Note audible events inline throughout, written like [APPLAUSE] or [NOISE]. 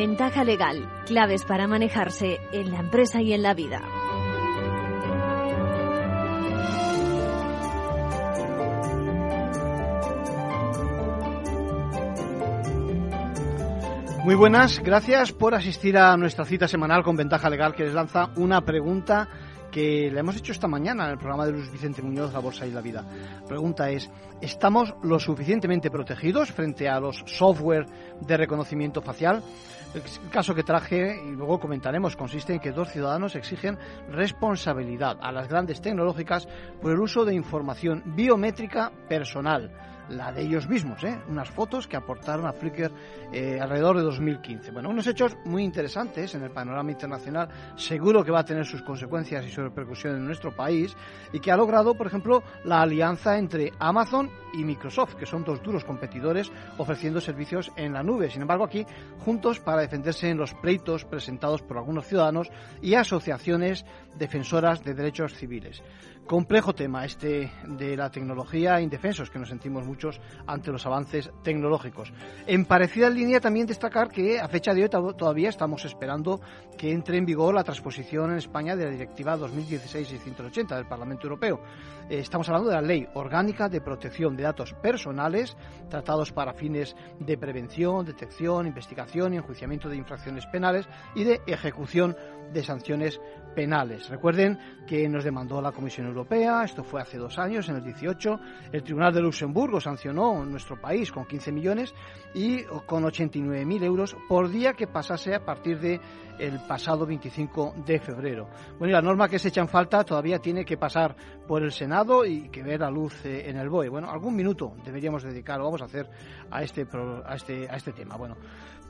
Ventaja legal, claves para manejarse en la empresa y en la vida. Muy buenas, gracias por asistir a nuestra cita semanal con Ventaja Legal que les lanza una pregunta que le hemos hecho esta mañana en el programa de Luis Vicente Muñoz, La Bolsa y la Vida. La pregunta es, ¿estamos lo suficientemente protegidos frente a los software de reconocimiento facial? El caso que traje y luego comentaremos consiste en que dos ciudadanos exigen responsabilidad a las grandes tecnológicas por el uso de información biométrica personal la de ellos mismos, ¿eh? unas fotos que aportaron a Flickr eh, alrededor de 2015. Bueno, unos hechos muy interesantes en el panorama internacional, seguro que va a tener sus consecuencias y su repercusión en nuestro país, y que ha logrado, por ejemplo, la alianza entre Amazon y Microsoft, que son dos duros competidores ofreciendo servicios en la nube. Sin embargo, aquí, juntos para defenderse en los pleitos presentados por algunos ciudadanos y asociaciones defensoras de derechos civiles. Complejo tema este de la tecnología indefensos que nos sentimos muchos ante los avances tecnológicos. En parecida línea también destacar que a fecha de hoy todavía estamos esperando que entre en vigor la transposición en España de la Directiva 2016-680 del Parlamento Europeo. Eh, estamos hablando de la Ley Orgánica de Protección de Datos Personales tratados para fines de prevención, detección, investigación y enjuiciamiento de infracciones penales y de ejecución de sanciones penales. Recuerden que nos demandó la Comisión Europea, esto fue hace dos años, en el 18. El Tribunal de Luxemburgo sancionó nuestro país con 15 millones y con 89.000 euros por día que pasase a partir de el pasado 25 de febrero. Bueno, y la norma que se echa en falta todavía tiene que pasar por el Senado y que ver la luz eh, en el BOE. Bueno, algún minuto deberíamos dedicar, o vamos a hacer a este, a este, a este tema. Bueno,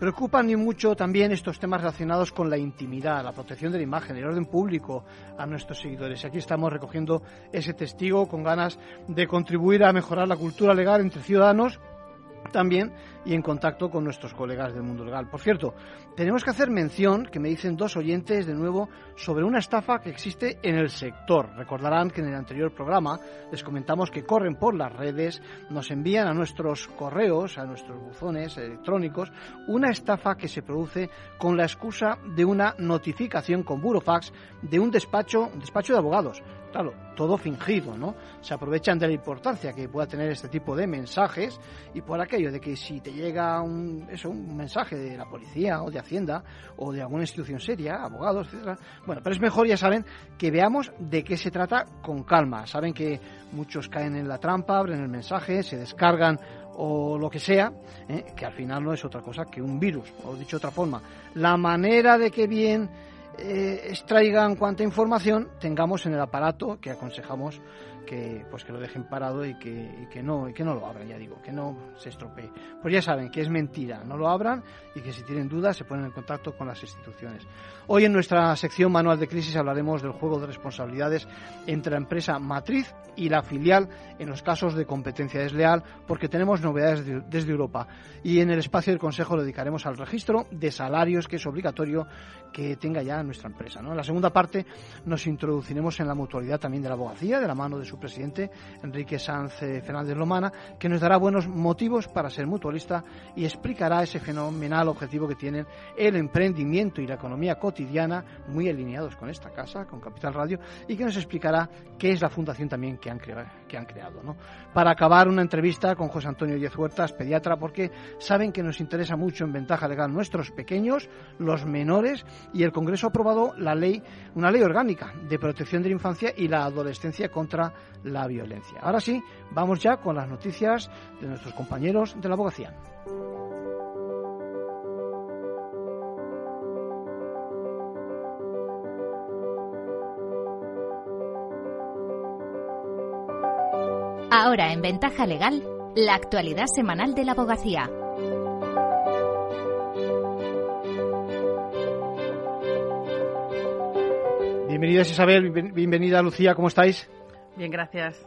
preocupan y mucho también estos temas relacionados con la intimidad, la protección de la imagen, el orden público a nuestros seguidores. Y aquí estamos recogiendo ese testigo con ganas de contribuir a mejorar la cultura legal entre ciudadanos también y en contacto con nuestros colegas del mundo legal. Por cierto, tenemos que hacer mención, que me dicen dos oyentes de nuevo, sobre una estafa que existe en el sector. Recordarán que en el anterior programa les comentamos que corren por las redes, nos envían a nuestros correos, a nuestros buzones electrónicos, una estafa que se produce con la excusa de una notificación con burofax de un despacho, un despacho de abogados claro, todo fingido, ¿no? Se aprovechan de la importancia que pueda tener este tipo de mensajes y por aquello de que si te llega un, eso, un mensaje de la policía o de Hacienda o de alguna institución seria, abogados, etcétera, bueno, pero es mejor, ya saben, que veamos de qué se trata con calma. Saben que muchos caen en la trampa, abren el mensaje, se descargan o lo que sea, ¿eh? que al final no es otra cosa que un virus, o dicho de otra forma, la manera de que bien eh, extraigan cuanta información tengamos en el aparato que aconsejamos que pues que lo dejen parado y que, y que no y que no lo abran ya digo que no se estropee. Pues ya saben que es mentira no lo abran y que si tienen dudas se ponen en contacto con las instituciones. Hoy en nuestra sección manual de crisis hablaremos del juego de responsabilidades entre la empresa matriz y la filial en los casos de competencia desleal porque tenemos novedades desde Europa. Y en el espacio del consejo lo dedicaremos al registro de salarios que es obligatorio que tenga ya nuestra empresa ¿no? en la segunda parte nos introduciremos en la mutualidad también de la abogacía de la mano de su presidente, Enrique Sanz eh, Fernández Lomana, que nos dará buenos motivos para ser mutualista y explicará ese fenomenal objetivo que tienen el emprendimiento y la economía cotidiana, muy alineados con esta casa, con Capital Radio, y que nos explicará qué es la fundación también que han, que han creado. ¿no? Para acabar, una entrevista con José Antonio Diez Huertas, pediatra, porque saben que nos interesa mucho en ventaja legal nuestros pequeños, los menores, y el Congreso ha aprobado la ley, una ley orgánica de protección de la infancia y la adolescencia contra la violencia. Ahora sí, vamos ya con las noticias de nuestros compañeros de la abogacía. Ahora en Ventaja Legal, la actualidad semanal de la abogacía. Bienvenida Isabel, bienvenida Lucía, ¿cómo estáis? Bien, gracias.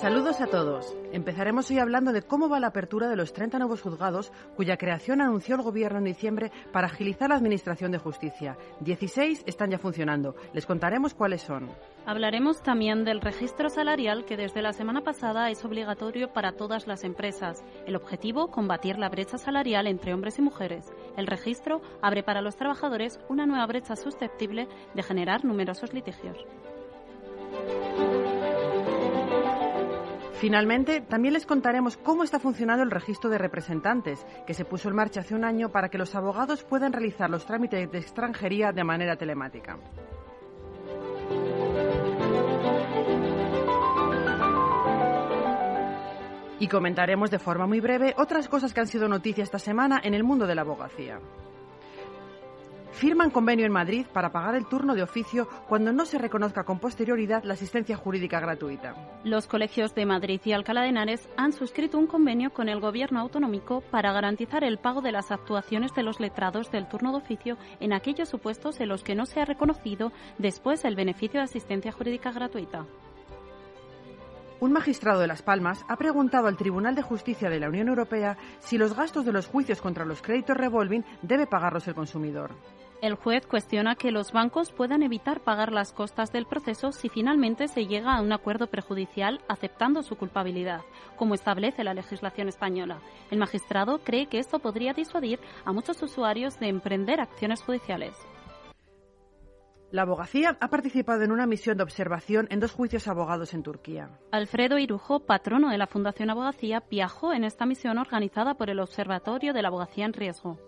Saludos a todos. Empezaremos hoy hablando de cómo va la apertura de los 30 nuevos juzgados cuya creación anunció el Gobierno en diciembre para agilizar la Administración de Justicia. 16 están ya funcionando. Les contaremos cuáles son. Hablaremos también del registro salarial que desde la semana pasada es obligatorio para todas las empresas. El objetivo, combatir la brecha salarial entre hombres y mujeres. El registro abre para los trabajadores una nueva brecha susceptible de generar numerosos litigios. Finalmente, también les contaremos cómo está funcionando el registro de representantes, que se puso en marcha hace un año para que los abogados puedan realizar los trámites de extranjería de manera telemática. Y comentaremos de forma muy breve otras cosas que han sido noticia esta semana en el mundo de la abogacía firman convenio en Madrid para pagar el turno de oficio cuando no se reconozca con posterioridad la asistencia jurídica gratuita. Los colegios de Madrid y Alcalá de Henares han suscrito un convenio con el Gobierno autonómico para garantizar el pago de las actuaciones de los letrados del turno de oficio en aquellos supuestos en los que no se ha reconocido después el beneficio de asistencia jurídica gratuita. Un magistrado de Las Palmas ha preguntado al Tribunal de Justicia de la Unión Europea si los gastos de los juicios contra los créditos revolving debe pagarlos el consumidor. El juez cuestiona que los bancos puedan evitar pagar las costas del proceso si finalmente se llega a un acuerdo prejudicial aceptando su culpabilidad, como establece la legislación española. El magistrado cree que esto podría disuadir a muchos usuarios de emprender acciones judiciales. La abogacía ha participado en una misión de observación en dos juicios abogados en Turquía. Alfredo Irujo, patrono de la Fundación Abogacía, viajó en esta misión organizada por el Observatorio de la Abogacía en Riesgo.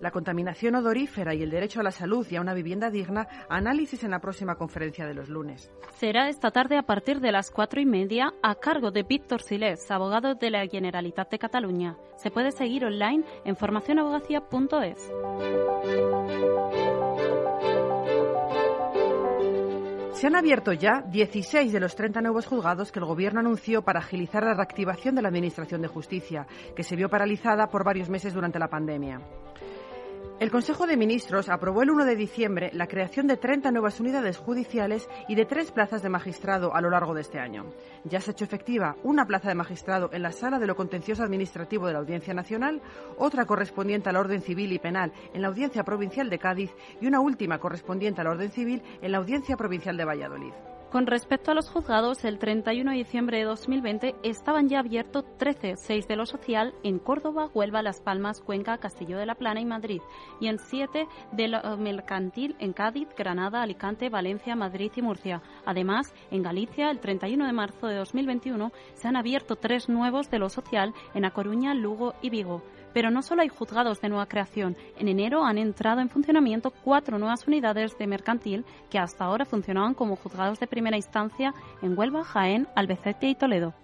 La contaminación odorífera y el derecho a la salud y a una vivienda digna, análisis en la próxima conferencia de los lunes. Será esta tarde a partir de las cuatro y media a cargo de Víctor Silés, abogado de la Generalitat de Cataluña. Se puede seguir online en formacionabogacía.es. Se han abierto ya 16 de los 30 nuevos juzgados que el Gobierno anunció para agilizar la reactivación de la Administración de Justicia, que se vio paralizada por varios meses durante la pandemia. El Consejo de Ministros aprobó el 1 de diciembre la creación de 30 nuevas unidades judiciales y de tres plazas de magistrado a lo largo de este año. Ya se ha hecho efectiva una plaza de magistrado en la Sala de lo Contencioso Administrativo de la Audiencia Nacional, otra correspondiente al orden civil y penal en la Audiencia Provincial de Cádiz y una última correspondiente al orden civil en la Audiencia Provincial de Valladolid. Con respecto a los juzgados, el 31 de diciembre de 2020 estaban ya abiertos 13, 6 de lo social en Córdoba, Huelva, Las Palmas, Cuenca, Castillo de la Plana y Madrid, y en 7 de lo mercantil en Cádiz, Granada, Alicante, Valencia, Madrid y Murcia. Además, en Galicia, el 31 de marzo de 2021 se han abierto tres nuevos de lo social en A Coruña, Lugo y Vigo. Pero no solo hay juzgados de nueva creación. En enero han entrado en funcionamiento cuatro nuevas unidades de mercantil que hasta ahora funcionaban como juzgados de primera instancia en Huelva, Jaén, Albacete y Toledo.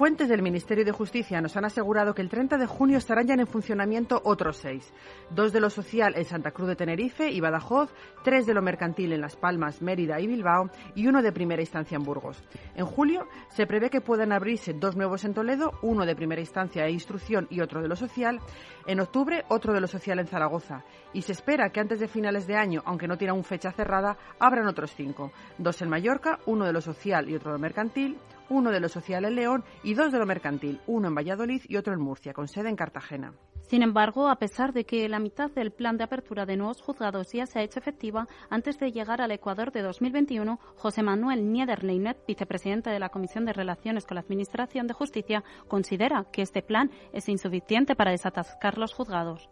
Fuentes del Ministerio de Justicia nos han asegurado que el 30 de junio estarán ya en funcionamiento otros seis. Dos de lo social en Santa Cruz de Tenerife y Badajoz, tres de lo mercantil en Las Palmas, Mérida y Bilbao y uno de primera instancia en Burgos. En julio se prevé que puedan abrirse dos nuevos en Toledo, uno de primera instancia e instrucción y otro de lo social. En octubre, otro de lo social en Zaragoza. Y se espera que antes de finales de año, aunque no tiene aún fecha cerrada, abran otros cinco. Dos en Mallorca, uno de lo social y otro de lo mercantil, uno de lo social en León y dos de lo mercantil, uno en Valladolid y otro en Murcia, con sede en Cartagena. Sin embargo, a pesar de que la mitad del plan de apertura de nuevos juzgados ya se ha hecho efectiva, antes de llegar al Ecuador de 2021, José Manuel Niederleinet, vicepresidente de la Comisión de Relaciones con la Administración de Justicia, considera que este plan es insuficiente para desatascar los juzgados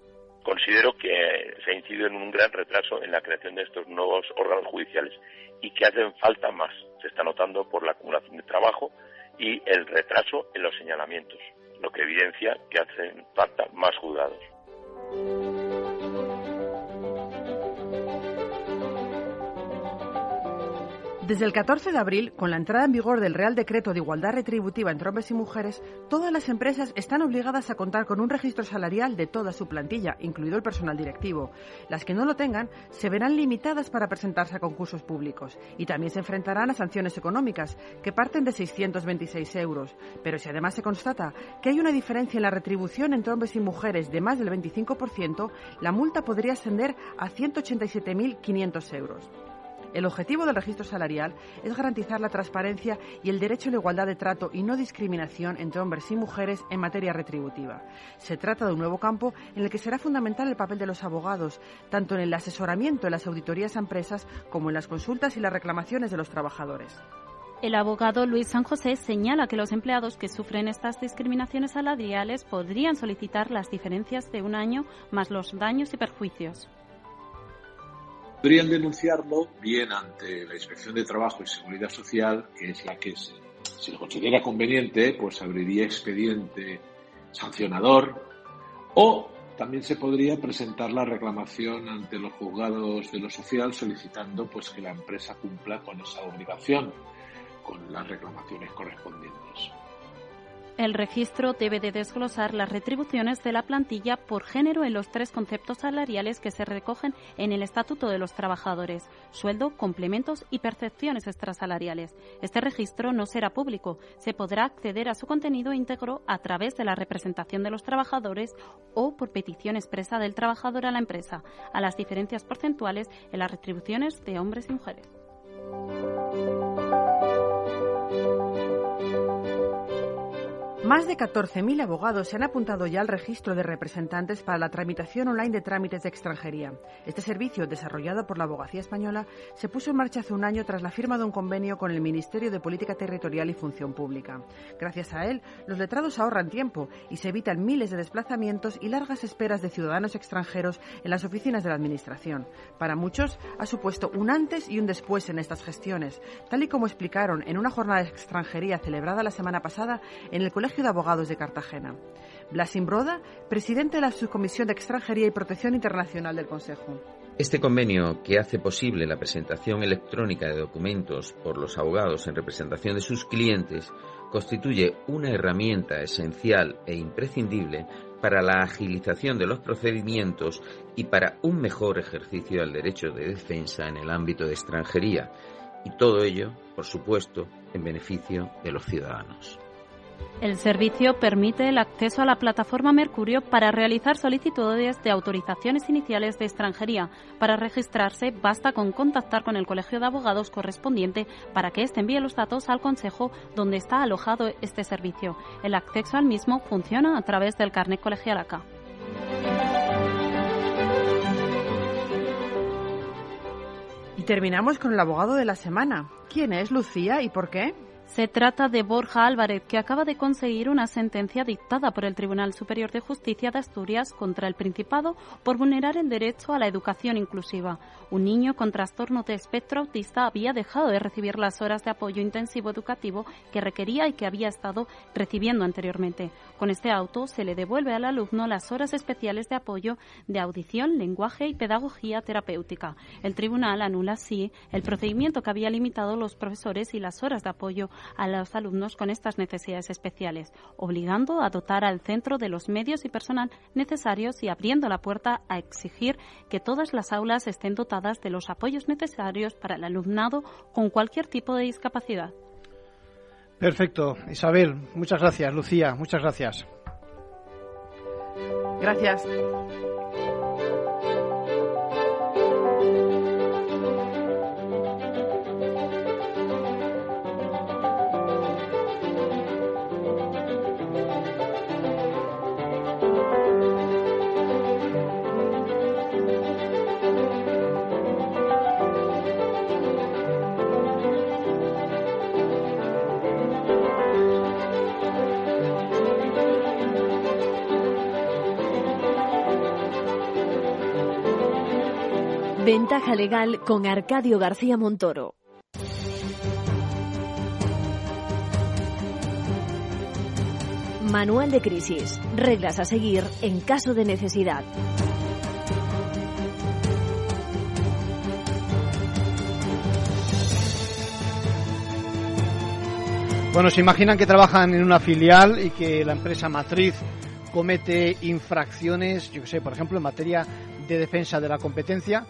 considero que se ha incidido en un gran retraso en la creación de estos nuevos órganos judiciales y que hacen falta más. Se está notando por la acumulación de trabajo y el retraso en los señalamientos, lo que evidencia que hacen falta más juzgados. Desde el 14 de abril, con la entrada en vigor del Real Decreto de Igualdad Retributiva entre hombres y mujeres, todas las empresas están obligadas a contar con un registro salarial de toda su plantilla, incluido el personal directivo. Las que no lo tengan se verán limitadas para presentarse a concursos públicos y también se enfrentarán a sanciones económicas, que parten de 626 euros. Pero si además se constata que hay una diferencia en la retribución entre hombres y mujeres de más del 25%, la multa podría ascender a 187.500 euros. El objetivo del registro salarial es garantizar la transparencia y el derecho a la igualdad de trato y no discriminación entre hombres y mujeres en materia retributiva. Se trata de un nuevo campo en el que será fundamental el papel de los abogados, tanto en el asesoramiento en las auditorías a empresas como en las consultas y las reclamaciones de los trabajadores. El abogado Luis San José señala que los empleados que sufren estas discriminaciones salariales podrían solicitar las diferencias de un año más los daños y perjuicios. Podrían denunciarlo bien ante la Inspección de Trabajo y Seguridad Social, que es la que, si lo considera conveniente, pues abriría expediente sancionador o también se podría presentar la reclamación ante los juzgados de lo social solicitando pues que la empresa cumpla con esa obligación con las reclamaciones correspondientes. El registro debe de desglosar las retribuciones de la plantilla por género en los tres conceptos salariales que se recogen en el Estatuto de los Trabajadores, sueldo, complementos y percepciones extrasalariales. Este registro no será público, se podrá acceder a su contenido íntegro a través de la representación de los trabajadores o por petición expresa del trabajador a la empresa, a las diferencias porcentuales en las retribuciones de hombres y mujeres. Más de 14.000 abogados se han apuntado ya al registro de representantes para la tramitación online de trámites de extranjería. Este servicio, desarrollado por la Abogacía Española, se puso en marcha hace un año tras la firma de un convenio con el Ministerio de Política Territorial y Función Pública. Gracias a él, los letrados ahorran tiempo y se evitan miles de desplazamientos y largas esperas de ciudadanos extranjeros en las oficinas de la Administración. Para muchos, ha supuesto un antes y un después en estas gestiones, tal y como explicaron en una jornada de extranjería celebrada la semana pasada en el Colegio de Abogados de Cartagena. Blasim Broda, presidente de la Subcomisión de Extranjería y Protección Internacional del Consejo. Este convenio, que hace posible la presentación electrónica de documentos por los abogados en representación de sus clientes, constituye una herramienta esencial e imprescindible para la agilización de los procedimientos y para un mejor ejercicio del derecho de defensa en el ámbito de extranjería, y todo ello, por supuesto, en beneficio de los ciudadanos. El servicio permite el acceso a la plataforma Mercurio para realizar solicitudes de autorizaciones iniciales de extranjería. Para registrarse basta con contactar con el colegio de abogados correspondiente para que éste envíe los datos al consejo donde está alojado este servicio. El acceso al mismo funciona a través del carnet colegial acá. Y terminamos con el abogado de la semana. ¿Quién es Lucía y por qué? Se trata de Borja Álvarez, que acaba de conseguir una sentencia dictada por el Tribunal Superior de Justicia de Asturias contra el Principado por vulnerar el derecho a la educación inclusiva. Un niño con trastorno de espectro autista había dejado de recibir las horas de apoyo intensivo educativo que requería y que había estado recibiendo anteriormente. Con este auto se le devuelve al alumno las horas especiales de apoyo de audición, lenguaje y pedagogía terapéutica. El tribunal anula así el procedimiento que había limitado los profesores y las horas de apoyo a los alumnos con estas necesidades especiales, obligando a dotar al centro de los medios y personal necesarios y abriendo la puerta a exigir que todas las aulas estén dotadas de los apoyos necesarios para el alumnado con cualquier tipo de discapacidad. Perfecto. Isabel, muchas gracias. Lucía, muchas gracias. Gracias. Ventaja legal con Arcadio García Montoro. Manual de crisis. Reglas a seguir en caso de necesidad. Bueno, se imaginan que trabajan en una filial y que la empresa matriz comete infracciones, yo que sé, por ejemplo, en materia de defensa de la competencia.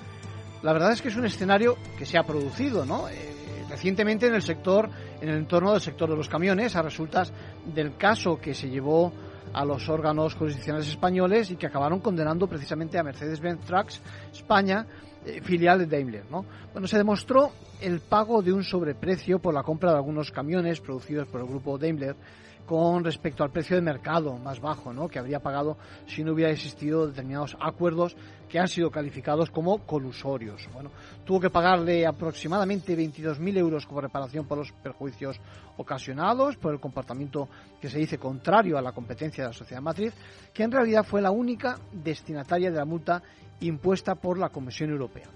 La verdad es que es un escenario que se ha producido, ¿no? Eh, recientemente en el sector, en el entorno del sector de los camiones, a resultas del caso que se llevó a los órganos jurisdiccionales españoles y que acabaron condenando precisamente a Mercedes-Benz Trucks España, eh, filial de Daimler. ¿no? Bueno, se demostró el pago de un sobreprecio por la compra de algunos camiones producidos por el grupo Daimler con respecto al precio de mercado más bajo ¿no? que habría pagado si no hubiera existido determinados acuerdos que han sido calificados como colusorios. Bueno, tuvo que pagarle aproximadamente 22.000 euros como reparación por los perjuicios ocasionados por el comportamiento que se dice contrario a la competencia de la sociedad matriz, que en realidad fue la única destinataria de la multa impuesta por la Comisión Europea.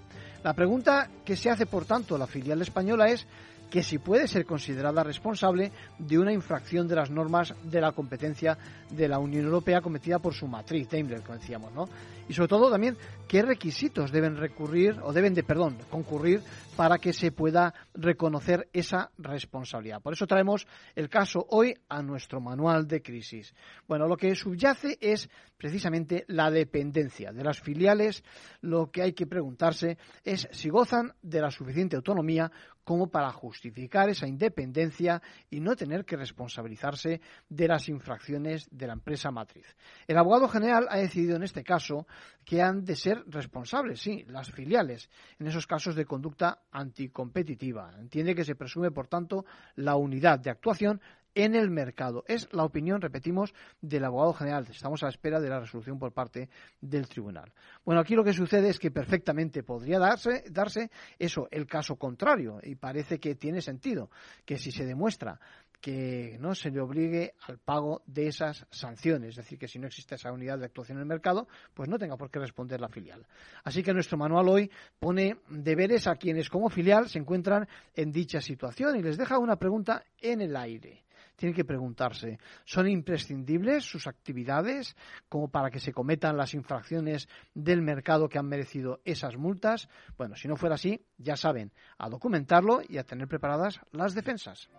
La pregunta que se hace, por tanto, la filial española es que si puede ser considerada responsable de una infracción de las normas de la competencia de la Unión Europea cometida por su matriz, Daimler, como decíamos, ¿no? Y sobre todo también qué requisitos deben recurrir o deben de, perdón, concurrir para que se pueda reconocer esa responsabilidad. Por eso traemos el caso hoy a nuestro manual de crisis. Bueno, lo que subyace es precisamente la dependencia de las filiales. Lo que hay que preguntarse es si gozan de la suficiente autonomía como para justificar esa independencia y no tener que responsabilizarse de las infracciones de la empresa matriz. El abogado general ha decidido en este caso que han de ser responsables, sí, las filiales, en esos casos de conducta anticompetitiva. Entiende que se presume, por tanto, la unidad de actuación en el mercado. Es la opinión, repetimos, del abogado general. Estamos a la espera de la resolución por parte del tribunal. Bueno, aquí lo que sucede es que perfectamente podría darse, darse eso, el caso contrario, y parece que tiene sentido, que si se demuestra que no se le obligue al pago de esas sanciones, es decir, que si no existe esa unidad de actuación en el mercado, pues no tenga por qué responder la filial. Así que nuestro manual hoy pone deberes a quienes como filial se encuentran en dicha situación y les deja una pregunta en el aire. Tienen que preguntarse, ¿son imprescindibles sus actividades como para que se cometan las infracciones del mercado que han merecido esas multas? Bueno, si no fuera así, ya saben, a documentarlo y a tener preparadas las defensas.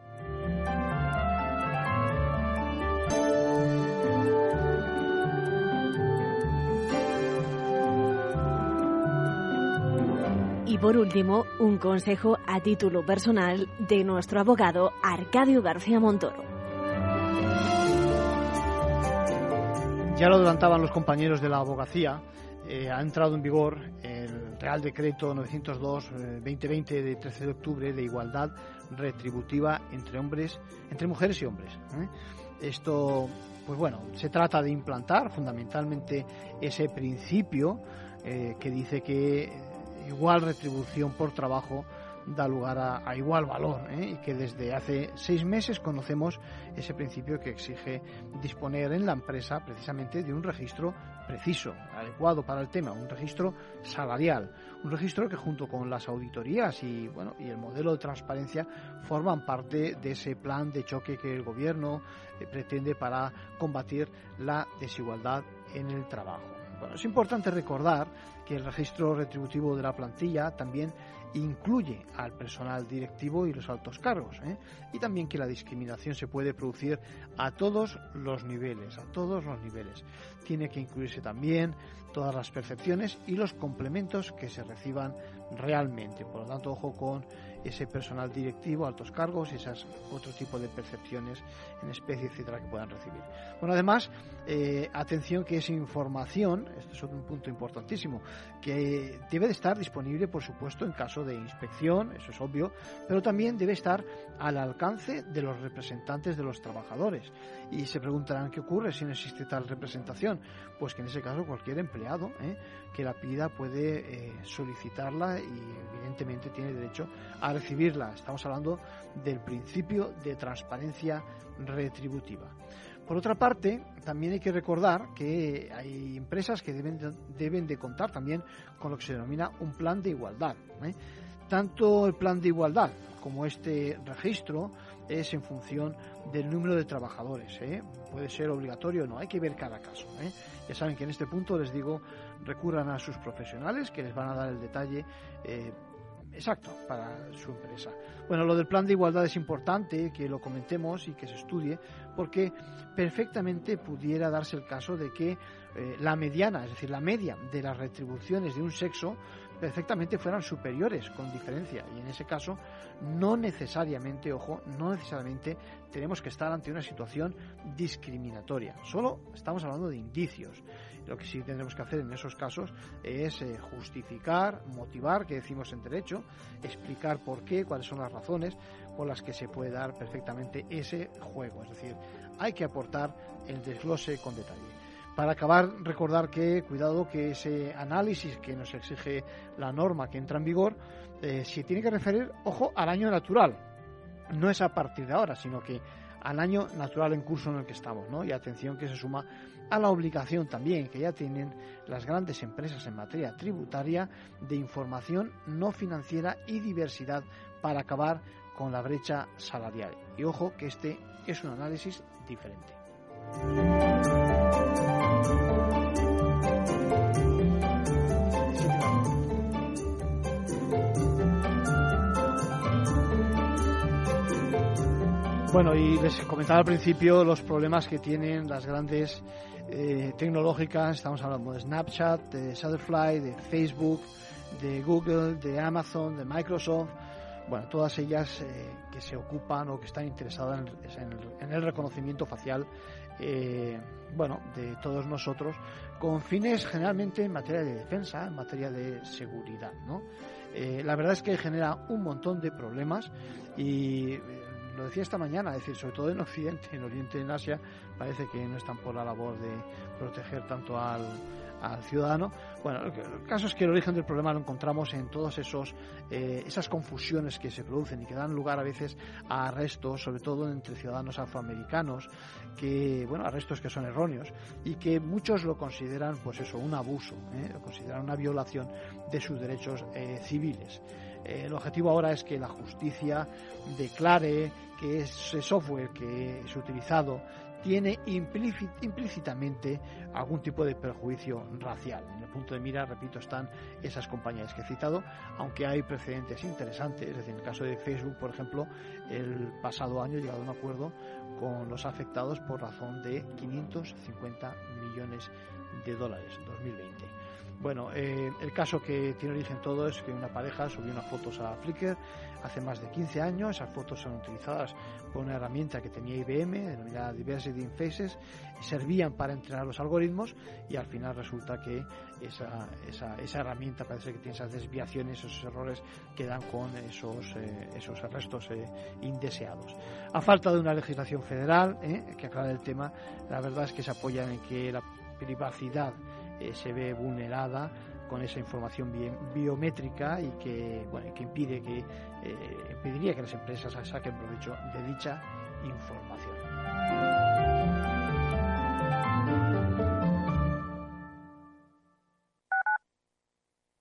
Y por último, un consejo a título personal de nuestro abogado Arcadio García Montoro. Ya lo adelantaban los compañeros de la abogacía. Eh, ha entrado en vigor el Real Decreto 902-2020 eh, de 13 de octubre de igualdad retributiva entre hombres, entre mujeres y hombres. ¿eh? Esto, pues bueno, se trata de implantar fundamentalmente ese principio que dice que igual retribución por trabajo da lugar a, igual valor ¿eh? y que desde hace seis meses conocemos ese principio que exige disponer en la empresa precisamente de un registro preciso, adecuado para el tema, un registro salarial, un registro que junto con las auditorías y bueno y el modelo de transparencia forman parte de ese plan de choque que el gobierno eh, pretende para combatir la desigualdad en el trabajo. Bueno, es importante recordar que el registro retributivo de la plantilla también incluye al personal directivo y los altos cargos, ¿eh? y también que la discriminación se puede producir a todos los niveles, a todos los niveles. Tiene que incluirse también todas las percepciones y los complementos que se reciban realmente. Por lo tanto, ojo con ese personal directivo, altos cargos y esas otro tipo de percepciones en especie, etcétera, que puedan recibir. Bueno, además, eh, atención que esa información, esto es un punto importantísimo, que debe de estar disponible, por supuesto, en caso de inspección, eso es obvio, pero también debe estar al alcance de los representantes de los trabajadores. Y se preguntarán qué ocurre si no existe tal representación. Pues que en ese caso cualquier empleado ¿eh? que la pida puede eh, solicitarla y evidentemente tiene derecho a recibirla. Estamos hablando del principio de transparencia retributiva. Por otra parte, también hay que recordar que hay empresas que deben de, deben de contar también con lo que se denomina un plan de igualdad. ¿eh? Tanto el plan de igualdad como este registro es en función del número de trabajadores. ¿eh? Puede ser obligatorio o no, hay que ver cada caso. ¿eh? Ya saben que en este punto les digo, recurran a sus profesionales que les van a dar el detalle exacto para su empresa. Bueno, lo del plan de igualdad es importante que lo comentemos y que se estudie porque perfectamente pudiera darse el caso de que eh, la mediana, es decir, la media de las retribuciones de un sexo perfectamente fueran superiores con diferencia. Y en ese caso, no necesariamente, ojo, no necesariamente tenemos que estar ante una situación discriminatoria. Solo estamos hablando de indicios. Lo que sí tendremos que hacer en esos casos es eh, justificar, motivar, que decimos en derecho, explicar por qué, cuáles son las razones por las que se puede dar perfectamente ese juego. Es decir, hay que aportar el desglose con detalle. Para acabar, recordar que, cuidado, que ese análisis que nos exige la norma que entra en vigor, eh, se tiene que referir, ojo, al año natural. No es a partir de ahora, sino que al año natural en curso en el que estamos, ¿no? Y atención que se suma a la obligación también que ya tienen las grandes empresas en materia tributaria de información no financiera y diversidad para acabar con la brecha salarial. Y ojo que este es un análisis diferente. Bueno, y les comentaba al principio los problemas que tienen las grandes eh, tecnológicas. Estamos hablando de Snapchat, de Shutterfly, de Facebook, de Google, de Amazon, de Microsoft. Bueno, todas ellas eh, que se ocupan o que están interesadas en, el, reconocimiento facial, eh, bueno, de todos nosotros, con fines generalmente en materia de defensa, en materia de seguridad, ¿no? la verdad es que genera un montón de problemas y lo decía esta mañana, es decir, sobre todo en Occidente, en Oriente, en Asia, parece que no están por la labor de proteger tanto al, ciudadano. Bueno, el caso es que el origen del problema lo encontramos en todas esos eh, esas confusiones que se producen y que dan lugar a veces a arrestos, sobre todo entre ciudadanos afroamericanos, que bueno, arrestos que son erróneos y que muchos lo consideran, pues eso, un abuso, ¿eh? lo consideran una violación de sus derechos eh, civiles. El objetivo ahora es que la justicia declare que ese software que es utilizado tiene implícitamente algún tipo de perjuicio racial. En el punto de mira, repito, están esas compañías que he citado, aunque hay precedentes interesantes. Es decir, en el caso de Facebook, por ejemplo, el pasado año llegado a un acuerdo con los afectados por razón de 550 millones de dólares 2020. Bueno, eh, el caso que tiene origen todo es que una pareja subió unas fotos a Flickr hace más de 15 años. Esas fotos son utilizadas por una herramienta que tenía IBM, denominada Diversity in Faces, servían para entrenar los algoritmos y al final resulta que esa, esa, esa herramienta parece que tiene esas desviaciones, esos errores que dan con esos, eh, esos arrestos eh, indeseados. A falta de una legislación federal que aclare el tema, la verdad es que se apoyan en que la privacidad eh, se ve vulnerada con esa información biométrica y que, bueno, que impide que eh, impediría que las empresas saquen provecho de dicha información.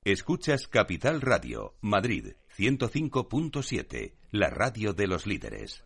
Escuchas Capital Radio, Madrid 105.7, la radio de los líderes.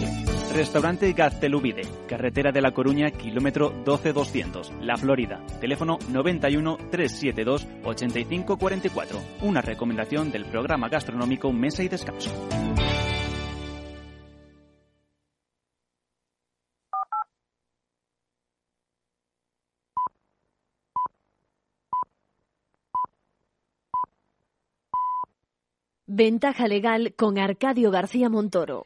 Restaurante Gaztelubide, carretera de La Coruña, kilómetro 12200, La Florida. Teléfono 91 372 8544. Una recomendación del programa gastronómico Mesa y Descanso. Ventaja legal con Arcadio García Montoro.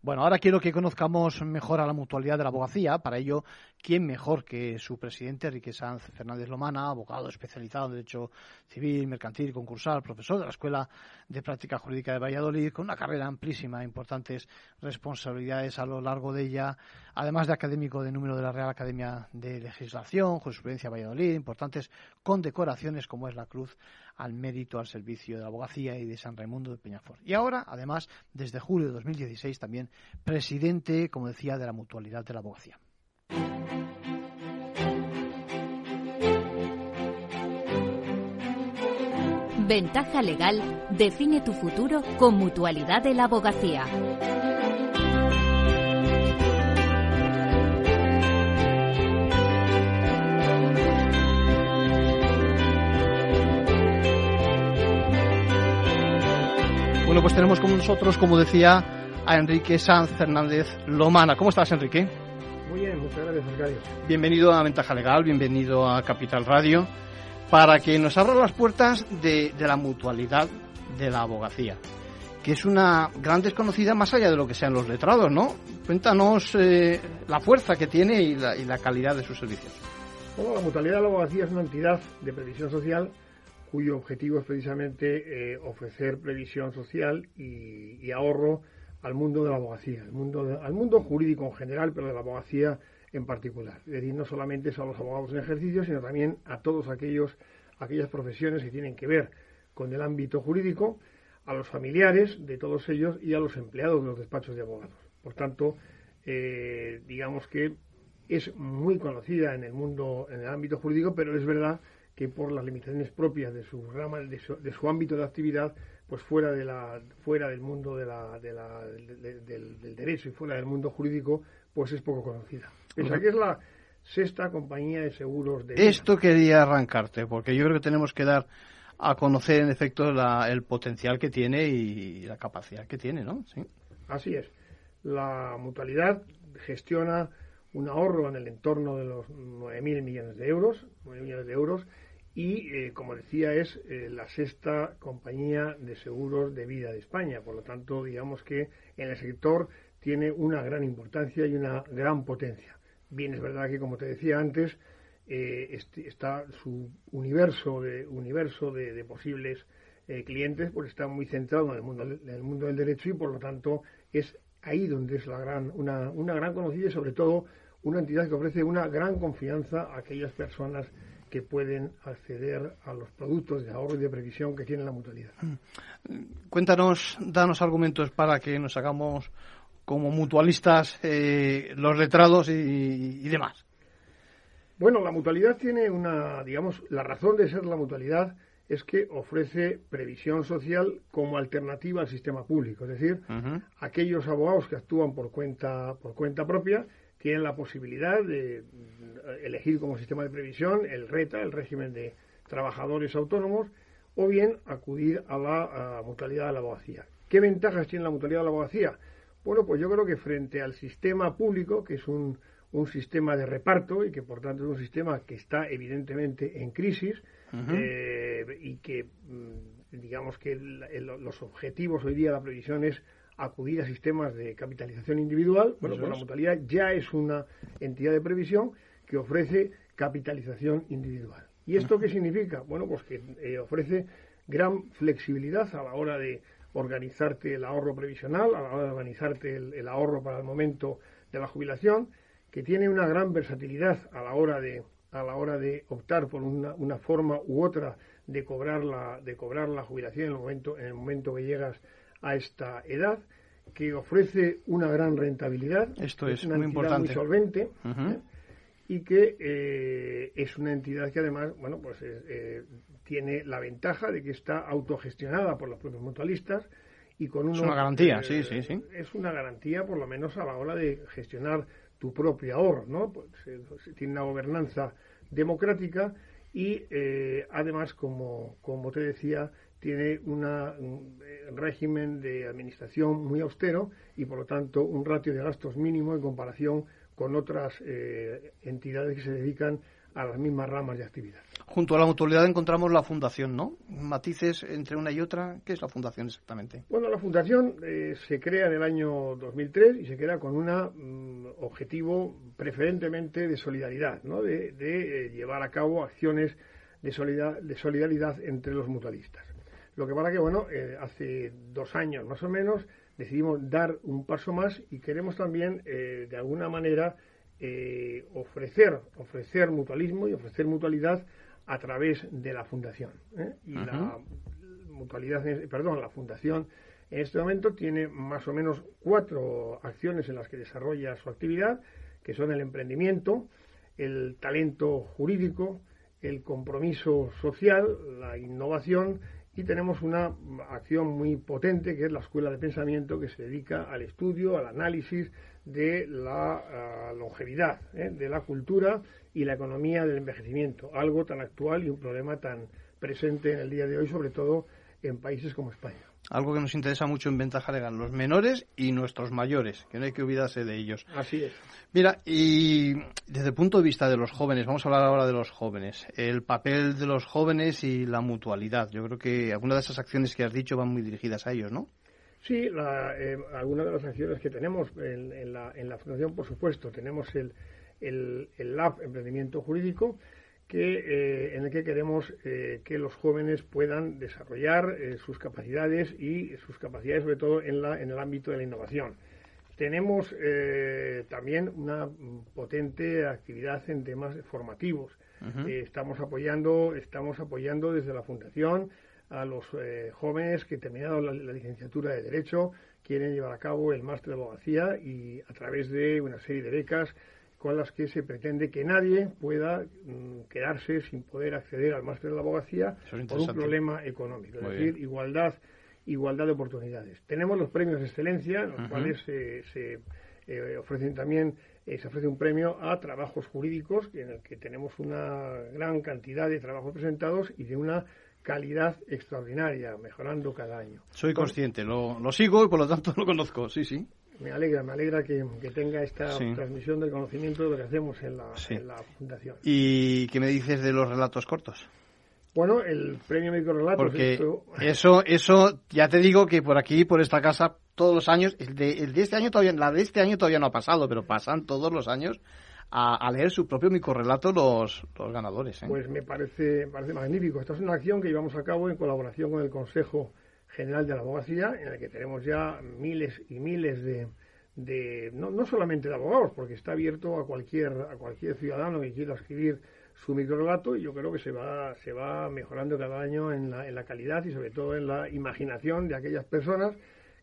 Bueno, ahora quiero que conozcamos mejor a la mutualidad de la abogacía. Para ello, ¿quién mejor que su presidente, Enrique Sanz Fernández Lomana, abogado especializado en Derecho Civil, Mercantil Concursal, profesor de la Escuela de Práctica Jurídica de Valladolid, con una carrera amplísima, importantes responsabilidades a lo largo de ella, además de académico de número de la Real Academia de Legislación, Jurisprudencia Valladolid, importantes condecoraciones como es la Cruz al Mérito al Servicio de la Abogacía y de San Raimundo de Peñafort. Y ahora, además, desde julio de 2016, también presidente, como decía, de la Mutualidad de la Abogacía. Ventaja legal define tu futuro con Mutualidad de la Abogacía. Bueno, pues tenemos con nosotros, como decía, a Enrique Sanz Fernández Lomana. ¿Cómo estás, Enrique? Muy bien, muchas gracias, Arcadio. Bienvenido a Ventaja Legal, bienvenido a Capital Radio, para que nos abra las puertas de, de la mutualidad de la abogacía, que es una gran desconocida más allá de lo que sean los letrados, ¿no? Cuéntanos eh, la fuerza que tiene y la, y la calidad de sus servicios. Bueno, la mutualidad de la abogacía es una entidad de previsión social cuyo objetivo es precisamente eh, ofrecer previsión social y, y, ahorro al mundo de la abogacía, al mundo, de, al mundo jurídico en general, pero de la abogacía en particular. Es decir, no solamente a los abogados en ejercicio, sino también a todos aquellos aquellas profesiones que tienen que ver con el ámbito jurídico, a los familiares de todos ellos y a los empleados de los despachos de abogados. Por tanto, eh, digamos que es muy conocida en el mundo, en el ámbito jurídico, pero es verdad por las limitaciones propias de su rama, de su, de su ámbito de actividad, pues fuera de la, fuera del mundo de la, de la, de, del, del, derecho y fuera del mundo jurídico, pues es poco conocida. Pese a que es la sexta compañía de seguros de vida. Esto quería arrancarte, porque yo creo que tenemos que dar a conocer en efecto la, el potencial que tiene y la capacidad que tiene, ¿no? Sí. Así es. La mutualidad gestiona un ahorro en el entorno de los 9.000 millones de euros, 9 millones de euros, y, eh, como decía, es eh, la sexta compañía de seguros de vida de España. Por lo tanto, digamos que en el sector tiene una gran importancia y una gran potencia. Bien, es verdad que, como te decía antes, eh, este, está su universo de, universo de, posibles clientes, pues está muy centrado en el, mundo, en el mundo del derecho y, por lo tanto, es ahí donde es la gran, una, una gran conocida y, sobre todo, una entidad que ofrece una gran confianza a aquellas personas que pueden acceder a los productos de ahorro y de previsión que tiene la mutualidad. Cuéntanos, danos argumentos para que nos hagamos como mutualistas eh, los letrados y, y, demás. Bueno, la mutualidad tiene una, digamos, la razón de ser la mutualidad es que ofrece previsión social como alternativa al sistema público, es decir, uh -huh. aquellos abogados que actúan por cuenta por cuenta propia tienen la posibilidad de elegir como sistema de previsión el RETA, el régimen de trabajadores autónomos, o bien acudir a la a mutualidad de la abogacía. ¿Qué ventajas tiene la mutualidad de la abogacía? Bueno, pues yo creo que frente al sistema público, que es un, un sistema de reparto y que por tanto es un sistema que está evidentemente en crisis uh -huh. eh, y que digamos que el, el, los objetivos hoy día de la previsión es acudir a sistemas de capitalización individual, bueno, pues la mutualidad ya es una entidad de previsión que ofrece capitalización individual. ¿Y esto qué significa? Bueno, pues que eh, ofrece gran flexibilidad a la hora de organizarte el ahorro previsional, a la hora de organizarte el, el ahorro para el momento de la jubilación, que tiene una gran versatilidad a la hora de a la hora de optar por una, una forma u otra de cobrar la de cobrar la jubilación en el momento en el momento que llegas a esta edad que ofrece una gran rentabilidad esto es, una muy importante muy solvente uh -huh. ¿eh? y que eh, es una entidad que además bueno pues eh, tiene la ventaja de que está autogestionada por los propios mutualistas y con Es una garantía, sí, sí, sí. Es una garantía, por lo menos a la hora de gestionar tu propio ahorro, ¿no? Pues, eh, tiene una gobernanza democrática y eh, además, como, como te decía, tiene una, un eh, régimen de administración muy austero y, por lo tanto, un ratio de gastos mínimo en comparación con otras eh, entidades que se dedican a las mismas ramas de actividad. Junto a la mutualidad encontramos la fundación, ¿no? Matices entre una y otra. ¿Qué es la fundación exactamente? Bueno, la fundación eh, se crea en el año 2003 y se crea con un objetivo preferentemente de solidaridad, ¿no? De, de eh, llevar a cabo acciones de, solidar, de, solidaridad entre los mutualistas. Lo que pasa que, bueno, eh, hace dos años más o menos decidimos dar un paso más y queremos también, de alguna manera, eh, ofrecer, ofrecer mutualismo y ofrecer mutualidad a través de la fundación. ¿eh? Y uh -huh. la mutualidad, perdón, la fundación en este momento tiene más o menos cuatro acciones en las que desarrolla su actividad, que son el emprendimiento, el talento jurídico, el compromiso social, la innovación y tenemos una acción muy potente que es la Escuela de Pensamiento que se dedica al estudio, al análisis de la uh, longevidad, ¿eh? de la cultura y la economía del envejecimiento, algo tan actual y un problema tan presente en el día de hoy, sobre todo en países como España. Algo que nos interesa mucho en Ventaja Legal, los menores y nuestros mayores, que no hay que olvidarse de ellos. Así es. Mira, y desde el punto de vista de los jóvenes, vamos a hablar ahora de los jóvenes, el papel de los jóvenes y la mutualidad. Yo creo que algunas de esas acciones que has dicho van muy dirigidas a ellos, ¿no? Sí, la, eh, algunas de las acciones que tenemos en, en, la, en la Fundación, por supuesto, tenemos el, el, el Lab Emprendimiento Jurídico, que, eh, en el que queremos eh, que los jóvenes puedan desarrollar eh, sus capacidades y sus capacidades sobre todo en, la, en el ámbito de la innovación. Tenemos eh, también una potente actividad en temas formativos. Uh -huh. estamos apoyando, estamos apoyando desde la fundación a los jóvenes que terminaron la, la licenciatura de derecho quieren llevar a cabo el máster de abogacía y a través de una serie de becas con las que se pretende que nadie pueda mm, quedarse sin poder acceder al máster de la abogacía por un problema económico, es decir, bien. igualdad igualdad de oportunidades. Tenemos los premios de excelencia, los uh -huh. cuales se, se eh, ofrecen también eh, se ofrece un premio a trabajos jurídicos en el que tenemos una gran cantidad de trabajos presentados y de una calidad extraordinaria, mejorando cada año. Soy consciente, lo, lo sigo y por lo tanto [LAUGHS] lo conozco, sí, sí. Me alegra, me alegra que, que tenga esta sí. transmisión del conocimiento de lo que hacemos en la, sí. en la Fundación. ¿Y qué me dices de los relatos cortos? Bueno, el premio Microrelatos. Porque esto... eso, eso, ya te digo que por aquí, por esta casa, todos los años, el de, el de este año todavía, la de este año todavía no ha pasado, pero pasan todos los años a, a leer su propio microrelato los, los ganadores. ¿eh? Pues me parece, me parece magnífico. Esta es una acción que llevamos a cabo en colaboración con el Consejo General de la Abogacía, en el que tenemos ya miles y miles de, de no, no solamente de abogados, porque está abierto a cualquier, a cualquier ciudadano que quiera escribir su microrelato y yo creo que se va, se va mejorando cada año en la, en la calidad y sobre todo en la imaginación de aquellas personas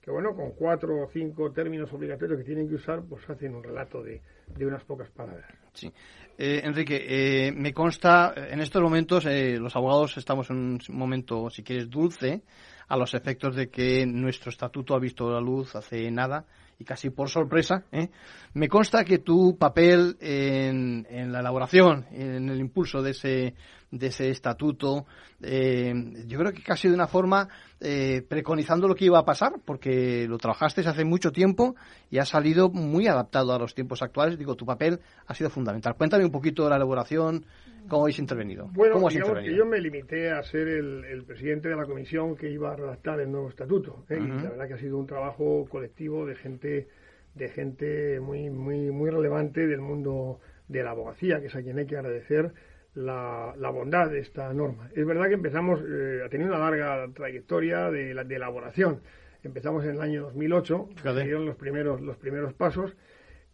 que, bueno, con cuatro o cinco términos obligatorios que tienen que usar, pues hacen un relato de, de unas pocas palabras. Sí. Eh, Enrique, eh, me consta, en estos momentos eh, los abogados estamos en un momento, si quieres, dulce, a los efectos de que nuestro estatuto ha visto la luz hace nada y casi por sorpresa, ¿eh? me consta que tu papel en, en, la elaboración, en el impulso de ese, de ese estatuto, eh, yo creo que casi de una forma eh, preconizando lo que iba a pasar, porque lo trabajaste hace mucho tiempo y ha salido muy adaptado a los tiempos actuales. Digo, tu papel ha sido fundamental. Cuéntame un poquito de la elaboración, cómo habéis intervenido. Bueno, ¿Cómo has intervenido? Yo me limité a ser el, el, presidente de la comisión que iba a redactar el nuevo estatuto. ¿eh? Uh -huh. Y la verdad que ha sido un trabajo colectivo de gente de gente muy muy muy relevante del mundo de la abogacía, que es a quien hay que agradecer la, la bondad de esta norma. Es verdad que empezamos, eh, ha tenido una larga trayectoria de, de elaboración. Empezamos en el año 2008, se dieron los primeros, los primeros pasos,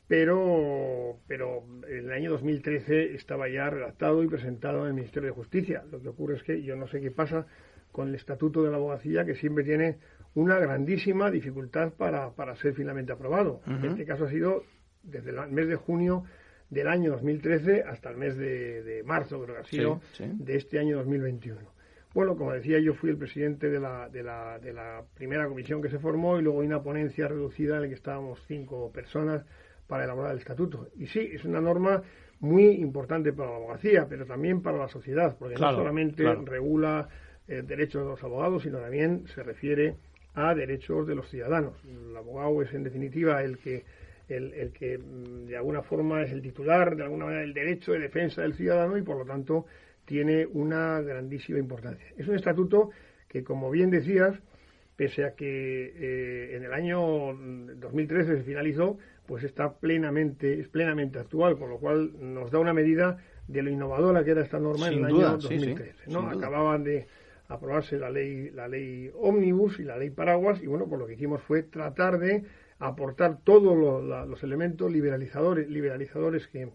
pero, pero en el año 2013 estaba ya redactado y presentado en el Ministerio de Justicia. Lo que ocurre es que yo no sé qué pasa con el Estatuto de la Abogacía, que siempre tiene una grandísima dificultad para, para ser finalmente aprobado. Uh -huh. En este caso ha sido desde el mes de junio del año 2013 hasta el mes de, de marzo, creo que ha sido, sí, sí. de este año 2021. Bueno, como decía, yo fui el presidente de la, de la, de la primera comisión que se formó y luego hay una ponencia reducida en la que estábamos cinco personas para elaborar el estatuto. Y sí, es una norma muy importante para la abogacía, pero también para la sociedad, porque no solamente regula el eh, derechos de los abogados, sino también se refiere a derechos de los ciudadanos. El abogado es, en definitiva, el que el, el, que mm, de alguna forma es el titular, de alguna manera, del derecho de defensa del ciudadano y por lo tanto tiene una grandísima importancia. Es un estatuto que, como bien decías, pese a que eh, en el año 2013 se finalizó, pues está plenamente, es plenamente actual, con lo cual nos da una medida de lo innovadora que era esta norma en el año 2013. ¿no? Acababan de aprobarse la ley, la ley ómnibus y la ley paraguas, y bueno, pues lo que hicimos fue tratar de aportar todos los elementos liberalizadores, liberalizadores que,